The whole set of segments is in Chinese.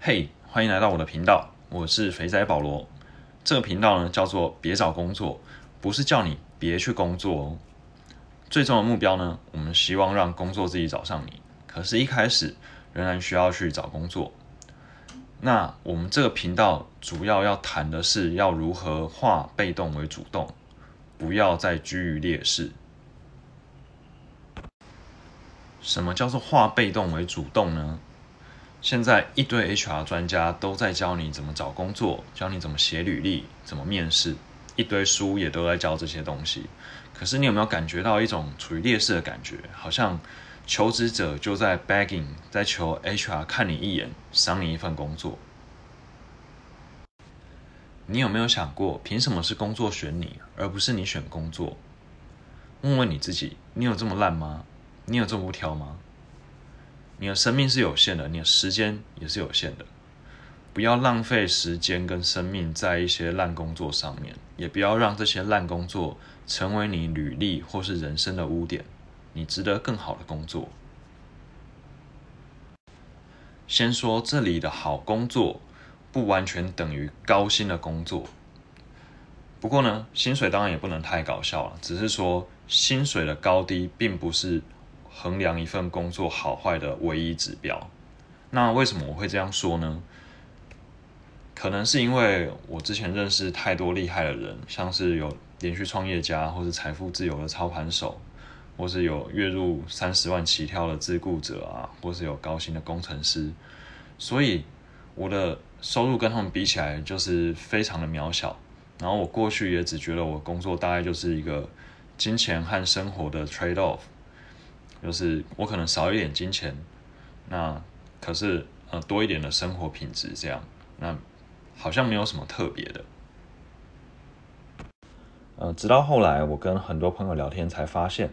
嘿，欢迎来到我的频道，我是肥仔保罗。这个频道呢叫做“别找工作”，不是叫你别去工作哦。最终的目标呢，我们希望让工作自己找上你。可是，一开始仍然需要去找工作。那我们这个频道主要要谈的是，要如何化被动为主动，不要再居于劣势。什么叫做化被动为主动呢？现在一堆 HR 专家都在教你怎么找工作，教你怎么写履历，怎么面试，一堆书也都在教这些东西。可是你有没有感觉到一种处于劣势的感觉？好像求职者就在 begging，在求 HR 看你一眼，赏你一份工作。你有没有想过，凭什么是工作选你，而不是你选工作？问问你自己，你有这么烂吗？你有这么不挑吗？你的生命是有限的，你的时间也是有限的，不要浪费时间跟生命在一些烂工作上面，也不要让这些烂工作成为你履历或是人生的污点。你值得更好的工作。先说这里的好工作，不完全等于高薪的工作。不过呢，薪水当然也不能太搞笑了，只是说薪水的高低，并不是。衡量一份工作好坏的唯一指标。那为什么我会这样说呢？可能是因为我之前认识太多厉害的人，像是有连续创业家，或是财富自由的操盘手，或是有月入三十万起跳的自雇者啊，或是有高薪的工程师。所以我的收入跟他们比起来，就是非常的渺小。然后我过去也只觉得我工作大概就是一个金钱和生活的 trade off。就是我可能少一点金钱，那可是呃多一点的生活品质，这样那好像没有什么特别的。呃，直到后来我跟很多朋友聊天，才发现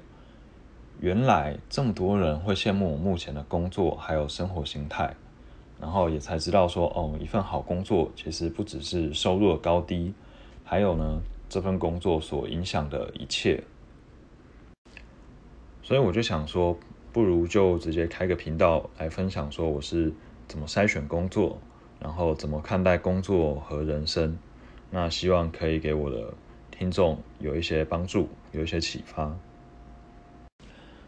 原来这么多人会羡慕我目前的工作还有生活形态，然后也才知道说哦，一份好工作其实不只是收入的高低，还有呢这份工作所影响的一切。所以我就想说，不如就直接开个频道来分享，说我是怎么筛选工作，然后怎么看待工作和人生。那希望可以给我的听众有一些帮助，有一些启发。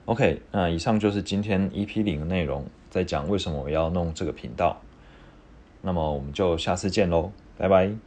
OK，那以上就是今天 EP 零的内容，在讲为什么我要弄这个频道。那么我们就下次见喽，拜拜。